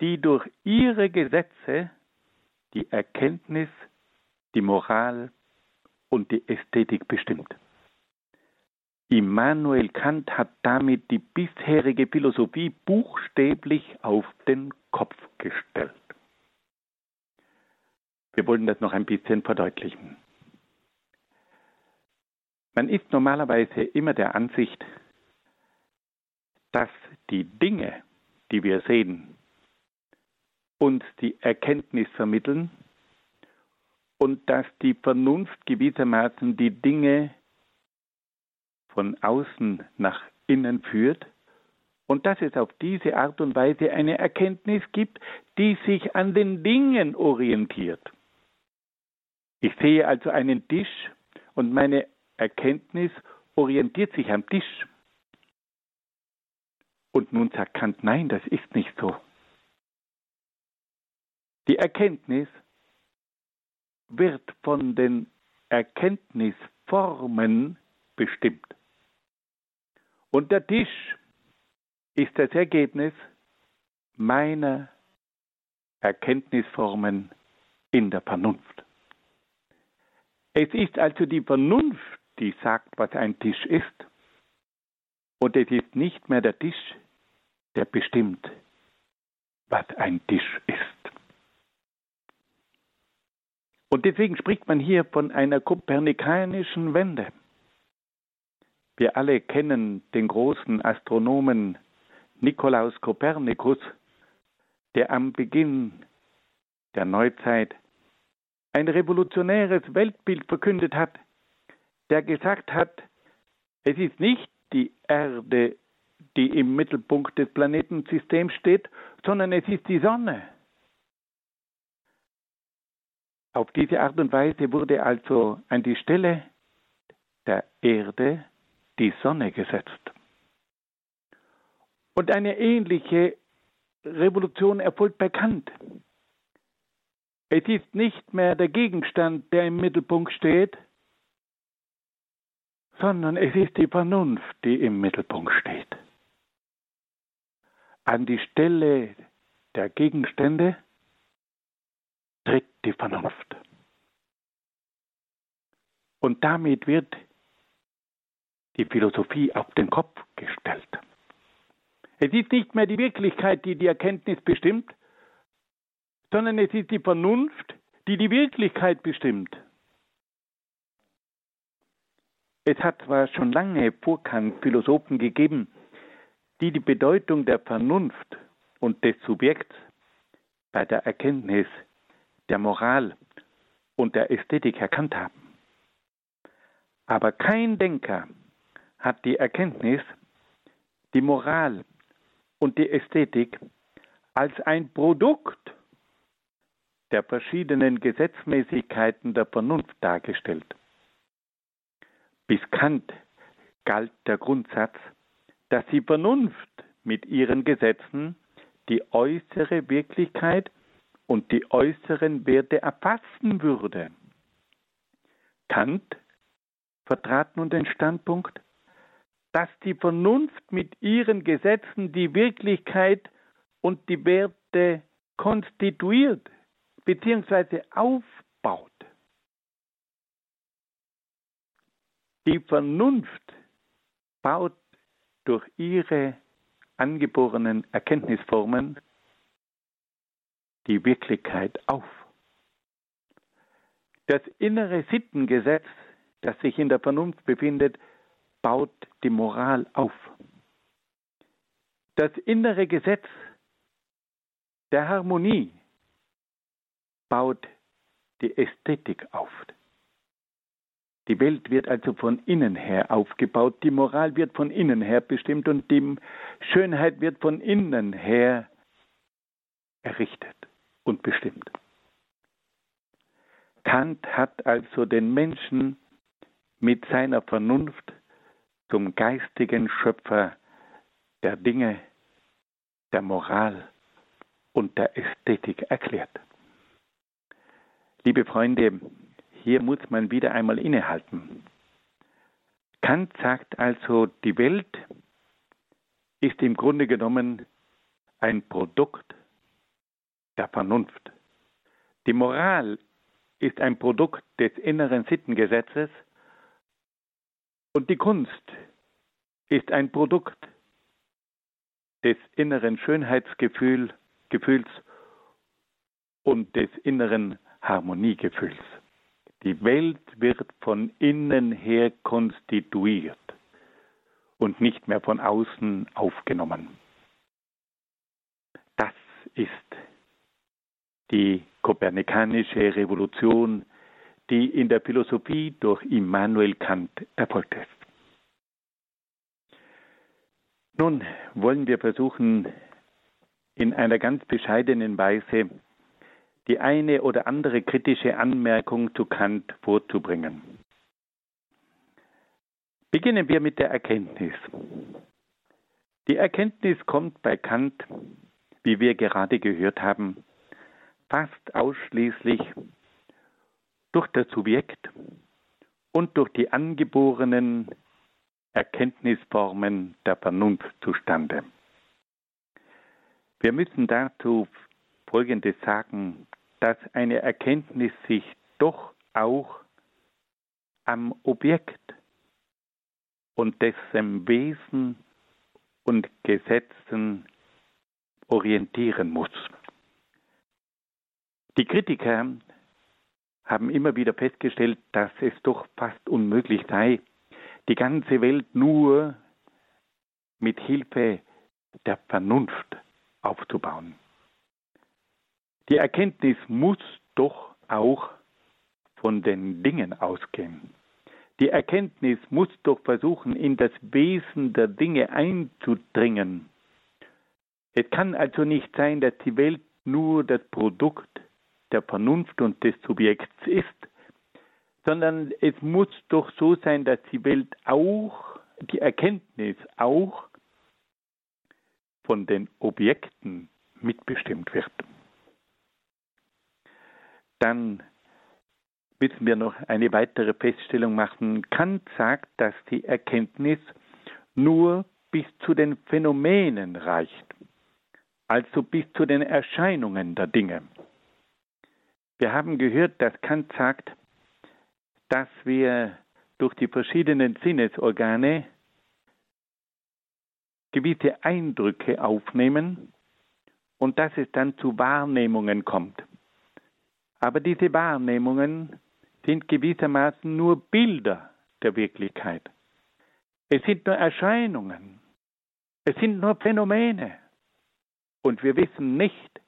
die durch ihre Gesetze die Erkenntnis, die Moral und die Ästhetik bestimmt. Immanuel Kant hat damit die bisherige Philosophie buchstäblich auf den Kopf gestellt. Wir wollen das noch ein bisschen verdeutlichen. Man ist normalerweise immer der Ansicht, dass die Dinge, die wir sehen, uns die Erkenntnis vermitteln und dass die Vernunft gewissermaßen die Dinge von außen nach innen führt und dass es auf diese Art und Weise eine Erkenntnis gibt, die sich an den Dingen orientiert. Ich sehe also einen Tisch und meine Erkenntnis orientiert sich am Tisch. Und nun sagt Kant, nein, das ist nicht so. Die Erkenntnis wird von den Erkenntnisformen bestimmt. Und der Tisch ist das Ergebnis meiner Erkenntnisformen in der Vernunft. Es ist also die Vernunft, die sagt, was ein Tisch ist. Und es ist nicht mehr der Tisch, der bestimmt, was ein Tisch ist. Und deswegen spricht man hier von einer kopernikanischen Wende. Wir alle kennen den großen Astronomen Nikolaus Kopernikus, der am Beginn der Neuzeit ein revolutionäres Weltbild verkündet hat, der gesagt hat, es ist nicht die Erde, die im Mittelpunkt des Planetensystems steht, sondern es ist die Sonne. Auf diese Art und Weise wurde also an die Stelle der Erde die Sonne gesetzt. Und eine ähnliche Revolution erfolgt bei Kant. Es ist nicht mehr der Gegenstand, der im Mittelpunkt steht, sondern es ist die Vernunft, die im Mittelpunkt steht. An die Stelle der Gegenstände tritt die Vernunft. Und damit wird die Philosophie auf den Kopf gestellt. Es ist nicht mehr die Wirklichkeit, die die Erkenntnis bestimmt, sondern es ist die Vernunft, die die Wirklichkeit bestimmt. Es hat zwar schon lange vor Kant Philosophen gegeben, die die Bedeutung der Vernunft und des Subjekts bei der Erkenntnis der Moral und der Ästhetik erkannt haben. Aber kein Denker hat die Erkenntnis, die Moral und die Ästhetik als ein Produkt der verschiedenen Gesetzmäßigkeiten der Vernunft dargestellt. Bis Kant galt der Grundsatz, dass die Vernunft mit ihren Gesetzen die äußere Wirklichkeit und die äußeren Werte erfassen würde. Kant vertrat nun den Standpunkt, dass die Vernunft mit ihren Gesetzen die Wirklichkeit und die Werte konstituiert bzw. aufbaut. Die Vernunft baut durch ihre angeborenen Erkenntnisformen die Wirklichkeit auf. Das innere Sittengesetz, das sich in der Vernunft befindet, baut die Moral auf. Das innere Gesetz der Harmonie baut die Ästhetik auf. Die Welt wird also von innen her aufgebaut, die Moral wird von innen her bestimmt und die Schönheit wird von innen her errichtet und bestimmt. Kant hat also den Menschen mit seiner Vernunft zum geistigen Schöpfer der Dinge, der Moral und der Ästhetik erklärt. Liebe Freunde, hier muss man wieder einmal innehalten. Kant sagt also, die Welt ist im Grunde genommen ein Produkt der Vernunft. Die Moral ist ein Produkt des inneren Sittengesetzes und die Kunst ist ein Produkt des inneren Schönheitsgefühls und des inneren Harmoniegefühls. Die Welt wird von innen her konstituiert und nicht mehr von außen aufgenommen. Das ist die kopernikanische Revolution, die in der Philosophie durch Immanuel Kant erfolgt ist. Nun wollen wir versuchen, in einer ganz bescheidenen Weise die eine oder andere kritische Anmerkung zu Kant vorzubringen. Beginnen wir mit der Erkenntnis. Die Erkenntnis kommt bei Kant, wie wir gerade gehört haben, fast ausschließlich durch das Subjekt und durch die angeborenen Erkenntnisformen der Vernunft zustande. Wir müssen dazu Folgendes sagen dass eine Erkenntnis sich doch auch am Objekt und dessen Wesen und Gesetzen orientieren muss. Die Kritiker haben immer wieder festgestellt, dass es doch fast unmöglich sei, die ganze Welt nur mit Hilfe der Vernunft aufzubauen. Die Erkenntnis muss doch auch von den Dingen ausgehen. Die Erkenntnis muss doch versuchen, in das Wesen der Dinge einzudringen. Es kann also nicht sein, dass die Welt nur das Produkt der Vernunft und des Subjekts ist, sondern es muss doch so sein, dass die Welt auch, die Erkenntnis auch von den Objekten mitbestimmt wird dann müssen wir noch eine weitere Feststellung machen. Kant sagt, dass die Erkenntnis nur bis zu den Phänomenen reicht, also bis zu den Erscheinungen der Dinge. Wir haben gehört, dass Kant sagt, dass wir durch die verschiedenen Sinnesorgane gewisse Eindrücke aufnehmen und dass es dann zu Wahrnehmungen kommt. Aber diese Wahrnehmungen sind gewissermaßen nur Bilder der Wirklichkeit. Es sind nur Erscheinungen. Es sind nur Phänomene. Und wir wissen nicht,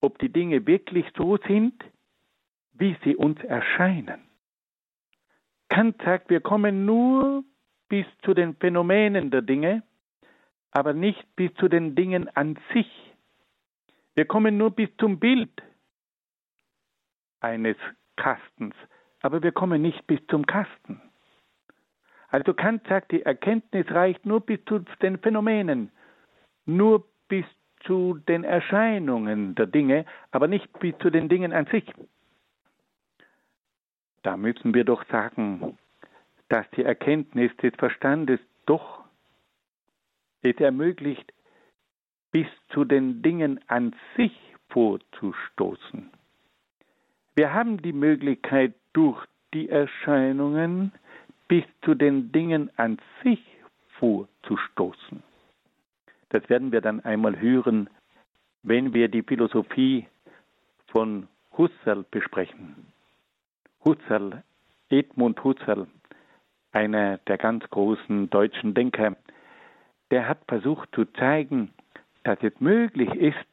ob die Dinge wirklich so sind, wie sie uns erscheinen. Kant sagt, wir kommen nur bis zu den Phänomenen der Dinge, aber nicht bis zu den Dingen an sich. Wir kommen nur bis zum Bild eines Kastens, aber wir kommen nicht bis zum Kasten. Also Kant sagt, die Erkenntnis reicht nur bis zu den Phänomenen, nur bis zu den Erscheinungen der Dinge, aber nicht bis zu den Dingen an sich. Da müssen wir doch sagen, dass die Erkenntnis des Verstandes doch es ermöglicht, bis zu den Dingen an sich vorzustoßen. Wir haben die Möglichkeit, durch die Erscheinungen bis zu den Dingen an sich vorzustoßen. Das werden wir dann einmal hören, wenn wir die Philosophie von Husserl besprechen. Husserl, Edmund Husserl, einer der ganz großen deutschen Denker, der hat versucht zu zeigen, dass es möglich ist,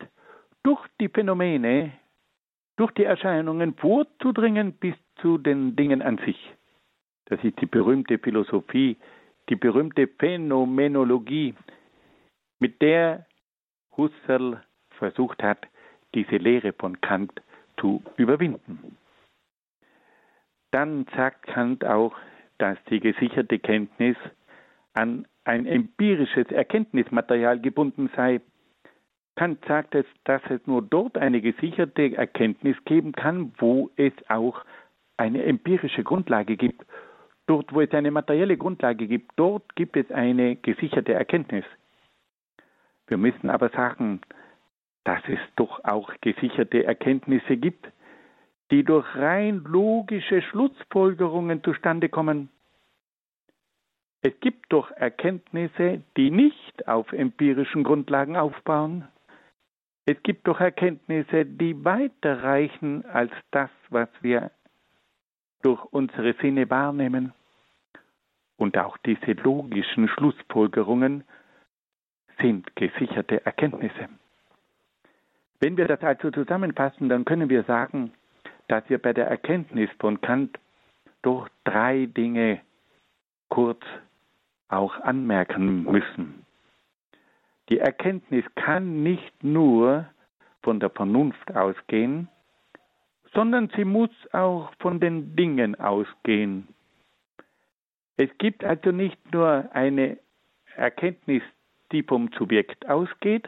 durch die Phänomene durch die Erscheinungen vorzudringen bis zu den Dingen an sich. Das ist die berühmte Philosophie, die berühmte Phänomenologie, mit der Husserl versucht hat, diese Lehre von Kant zu überwinden. Dann sagt Kant auch, dass die gesicherte Kenntnis an ein empirisches Erkenntnismaterial gebunden sei. Kant sagt es, dass es nur dort eine gesicherte Erkenntnis geben kann, wo es auch eine empirische Grundlage gibt. Dort, wo es eine materielle Grundlage gibt, dort gibt es eine gesicherte Erkenntnis. Wir müssen aber sagen, dass es doch auch gesicherte Erkenntnisse gibt, die durch rein logische Schlussfolgerungen zustande kommen. Es gibt doch Erkenntnisse, die nicht auf empirischen Grundlagen aufbauen. Es gibt doch Erkenntnisse, die weiter reichen als das, was wir durch unsere Sinne wahrnehmen. Und auch diese logischen Schlussfolgerungen sind gesicherte Erkenntnisse. Wenn wir das also zusammenfassen, dann können wir sagen, dass wir bei der Erkenntnis von Kant durch drei Dinge kurz auch anmerken müssen. Die Erkenntnis kann nicht nur von der Vernunft ausgehen, sondern sie muss auch von den Dingen ausgehen. Es gibt also nicht nur eine Erkenntnis, die vom Subjekt ausgeht,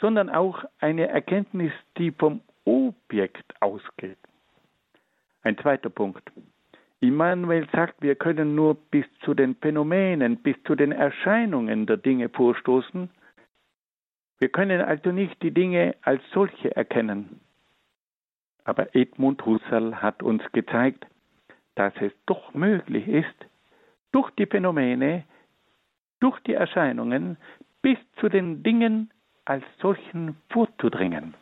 sondern auch eine Erkenntnis, die vom Objekt ausgeht. Ein zweiter Punkt. Immanuel sagt, wir können nur bis zu den Phänomenen, bis zu den Erscheinungen der Dinge vorstoßen. Wir können also nicht die Dinge als solche erkennen. Aber Edmund Husserl hat uns gezeigt, dass es doch möglich ist, durch die Phänomene, durch die Erscheinungen bis zu den Dingen als solchen vorzudringen.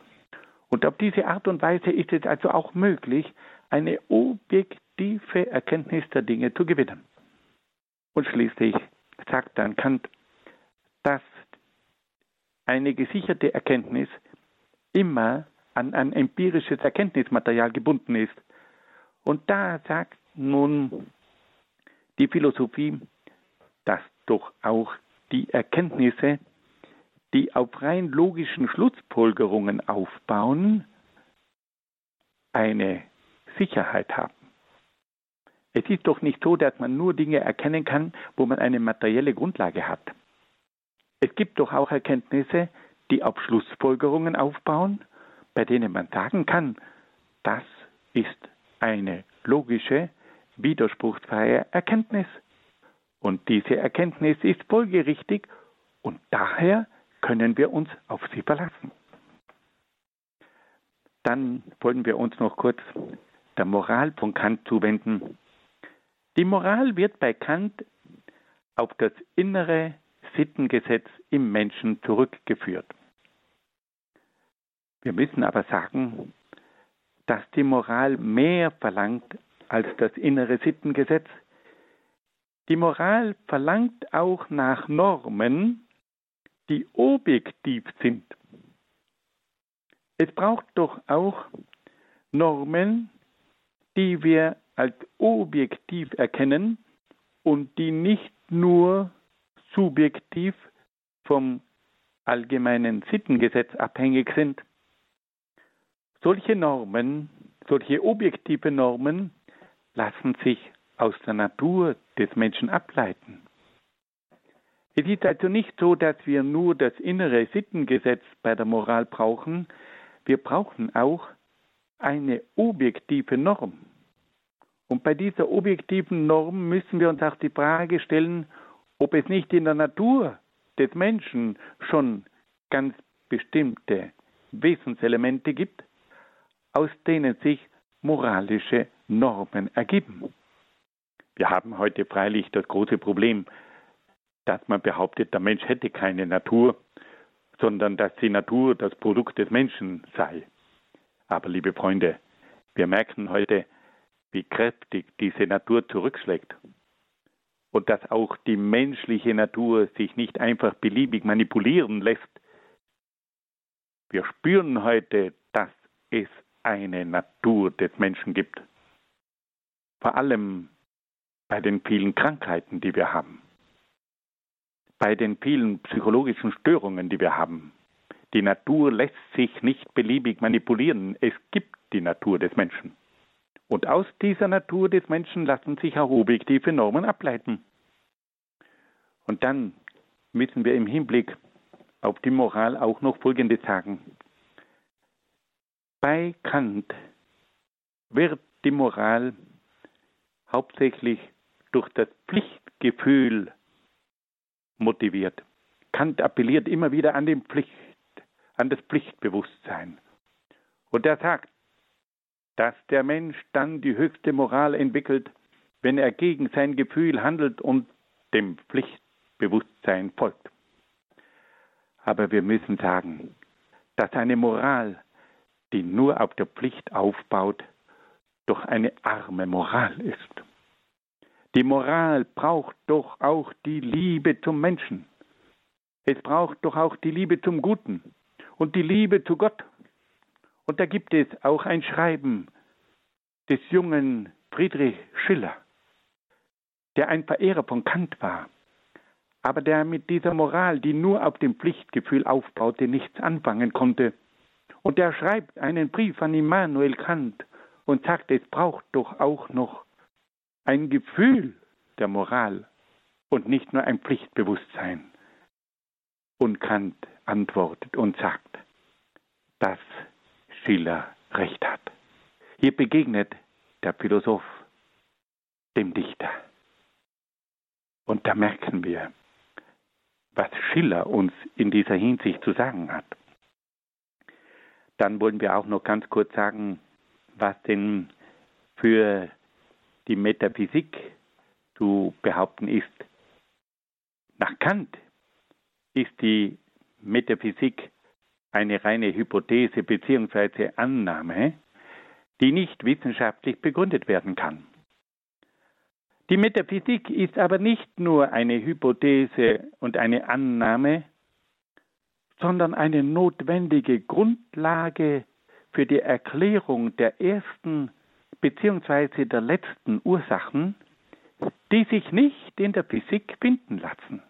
Und auf diese Art und Weise ist es also auch möglich, eine objektive Erkenntnis der Dinge zu gewinnen. Und schließlich sagt dann Kant, dass eine gesicherte Erkenntnis immer an ein empirisches Erkenntnismaterial gebunden ist. Und da sagt nun die Philosophie, dass doch auch die Erkenntnisse, die auf rein logischen Schlussfolgerungen aufbauen, eine Sicherheit haben. Es ist doch nicht so, dass man nur Dinge erkennen kann, wo man eine materielle Grundlage hat. Es gibt doch auch Erkenntnisse, die auf Schlussfolgerungen aufbauen, bei denen man sagen kann, das ist eine logische, widerspruchsfreie Erkenntnis. Und diese Erkenntnis ist folgerichtig und daher können wir uns auf sie verlassen. Dann wollen wir uns noch kurz der Moral von Kant zuwenden. Die Moral wird bei Kant auf das innere Sittengesetz im Menschen zurückgeführt. Wir müssen aber sagen, dass die Moral mehr verlangt als das innere Sittengesetz. Die Moral verlangt auch nach Normen, die objektiv sind. Es braucht doch auch Normen, die wir als objektiv erkennen und die nicht nur subjektiv vom allgemeinen Sittengesetz abhängig sind. Solche Normen, solche objektive Normen lassen sich aus der Natur des Menschen ableiten. Es ist also nicht so, dass wir nur das innere Sittengesetz bei der Moral brauchen, wir brauchen auch eine objektive Norm. Und bei dieser objektiven Norm müssen wir uns auch die Frage stellen, ob es nicht in der Natur des Menschen schon ganz bestimmte Wesenselemente gibt, aus denen sich moralische Normen ergeben. Wir haben heute freilich das große Problem, dass man behauptet, der Mensch hätte keine Natur, sondern dass die Natur das Produkt des Menschen sei. Aber liebe Freunde, wir merken heute, wie kräftig diese Natur zurückschlägt und dass auch die menschliche Natur sich nicht einfach beliebig manipulieren lässt. Wir spüren heute, dass es eine Natur des Menschen gibt. Vor allem bei den vielen Krankheiten, die wir haben, bei den vielen psychologischen Störungen, die wir haben. Die Natur lässt sich nicht beliebig manipulieren. Es gibt die Natur des Menschen. Und aus dieser Natur des Menschen lassen sich auch objektive Normen ableiten. Und dann müssen wir im Hinblick auf die Moral auch noch Folgendes sagen. Bei Kant wird die Moral hauptsächlich durch das Pflichtgefühl motiviert. Kant appelliert immer wieder an, Pflicht, an das Pflichtbewusstsein. Und er sagt, dass der Mensch dann die höchste Moral entwickelt, wenn er gegen sein Gefühl handelt und dem Pflichtbewusstsein folgt. Aber wir müssen sagen, dass eine Moral, die nur auf der Pflicht aufbaut, doch eine arme Moral ist. Die Moral braucht doch auch die Liebe zum Menschen. Es braucht doch auch die Liebe zum Guten und die Liebe zu Gott. Und da gibt es auch ein Schreiben des jungen Friedrich Schiller, der ein Verehrer von Kant war, aber der mit dieser Moral, die nur auf dem Pflichtgefühl aufbaute, nichts anfangen konnte. Und der schreibt einen Brief an Immanuel Kant und sagt, es braucht doch auch noch ein Gefühl der Moral und nicht nur ein Pflichtbewusstsein. Und Kant antwortet und sagt, dass Schiller recht hat. Hier begegnet der Philosoph dem Dichter. Und da merken wir, was Schiller uns in dieser Hinsicht zu sagen hat. Dann wollen wir auch noch ganz kurz sagen, was denn für die Metaphysik zu behaupten ist. Nach Kant ist die Metaphysik eine reine Hypothese bzw. Annahme, die nicht wissenschaftlich begründet werden kann. Die Metaphysik ist aber nicht nur eine Hypothese und eine Annahme, sondern eine notwendige Grundlage für die Erklärung der ersten bzw. der letzten Ursachen, die sich nicht in der Physik finden lassen.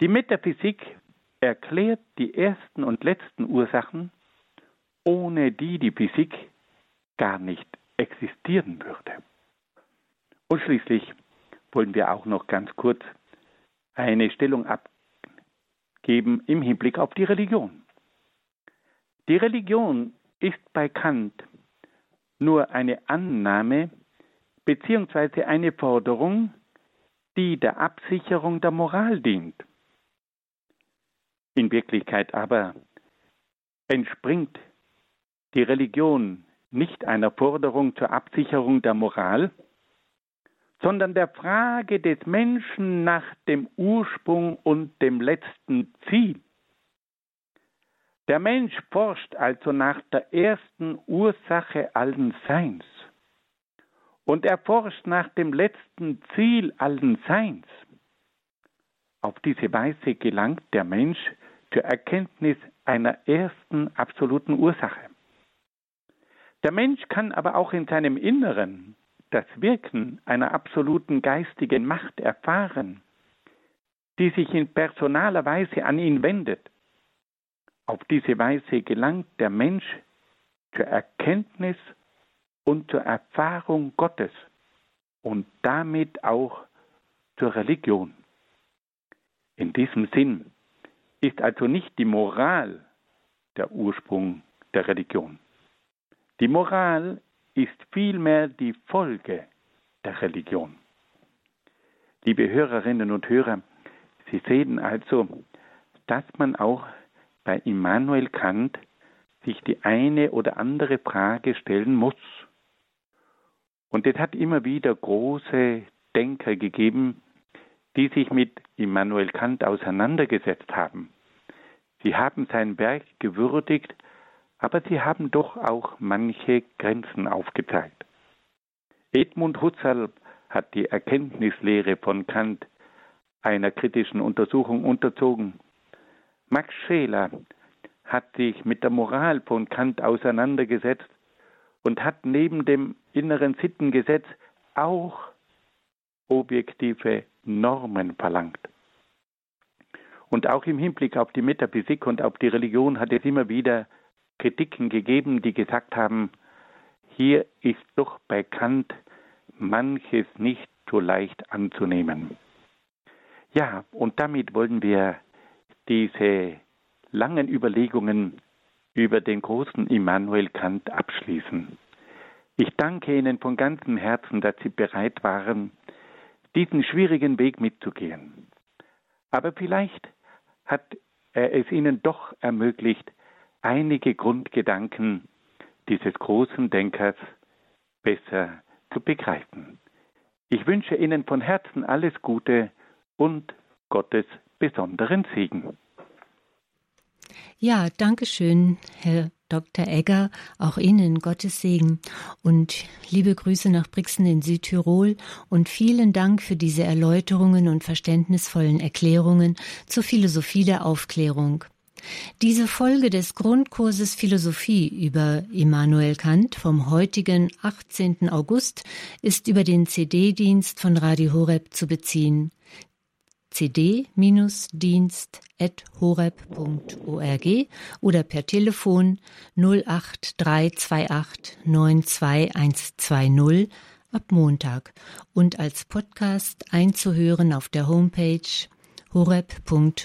Die Metaphysik erklärt die ersten und letzten Ursachen, ohne die die Physik gar nicht existieren würde. Und schließlich wollen wir auch noch ganz kurz eine Stellung abgeben im Hinblick auf die Religion. Die Religion ist bei Kant nur eine Annahme bzw. eine Forderung, die der Absicherung der Moral dient. In Wirklichkeit aber entspringt die Religion nicht einer Forderung zur Absicherung der Moral, sondern der Frage des Menschen nach dem Ursprung und dem letzten Ziel. Der Mensch forscht also nach der ersten Ursache allen Seins. Und er forscht nach dem letzten Ziel allen Seins. Auf diese Weise gelangt der Mensch zur Erkenntnis einer ersten absoluten Ursache. Der Mensch kann aber auch in seinem Inneren das Wirken einer absoluten geistigen Macht erfahren, die sich in personaler Weise an ihn wendet. Auf diese Weise gelangt der Mensch zur Erkenntnis und zur Erfahrung Gottes und damit auch zur Religion. In diesem Sinn ist also nicht die Moral der Ursprung der Religion. Die Moral ist vielmehr die Folge der Religion. Liebe Hörerinnen und Hörer, Sie sehen also, dass man auch bei Immanuel Kant sich die eine oder andere Frage stellen muss. Und es hat immer wieder große Denker gegeben, die sich mit Immanuel Kant auseinandergesetzt haben. Sie haben sein Werk gewürdigt aber sie haben doch auch manche Grenzen aufgezeigt. Edmund Husserl hat die Erkenntnislehre von Kant einer kritischen Untersuchung unterzogen. Max Scheler hat sich mit der Moral von Kant auseinandergesetzt und hat neben dem inneren Sittengesetz auch objektive Normen verlangt. Und auch im Hinblick auf die Metaphysik und auf die Religion hat es immer wieder Kritiken gegeben, die gesagt haben, hier ist doch bei Kant manches nicht so leicht anzunehmen. Ja, und damit wollen wir diese langen Überlegungen über den großen Immanuel Kant abschließen. Ich danke Ihnen von ganzem Herzen, dass Sie bereit waren, diesen schwierigen Weg mitzugehen. Aber vielleicht hat er es Ihnen doch ermöglicht, einige Grundgedanken dieses großen Denkers besser zu begreifen. Ich wünsche Ihnen von Herzen alles Gute und Gottes besonderen Segen. Ja, danke schön, Herr Dr. Egger, auch Ihnen Gottes Segen und liebe Grüße nach Brixen in Südtirol und vielen Dank für diese Erläuterungen und verständnisvollen Erklärungen zur Philosophie der Aufklärung. Diese Folge des Grundkurses Philosophie über Immanuel Kant vom heutigen 18. August ist über den CD-Dienst von Radio Horeb zu beziehen. cd-dienst.horeb.org oder per Telefon 08328 92120 ab Montag und als Podcast einzuhören auf der Homepage horeb.org.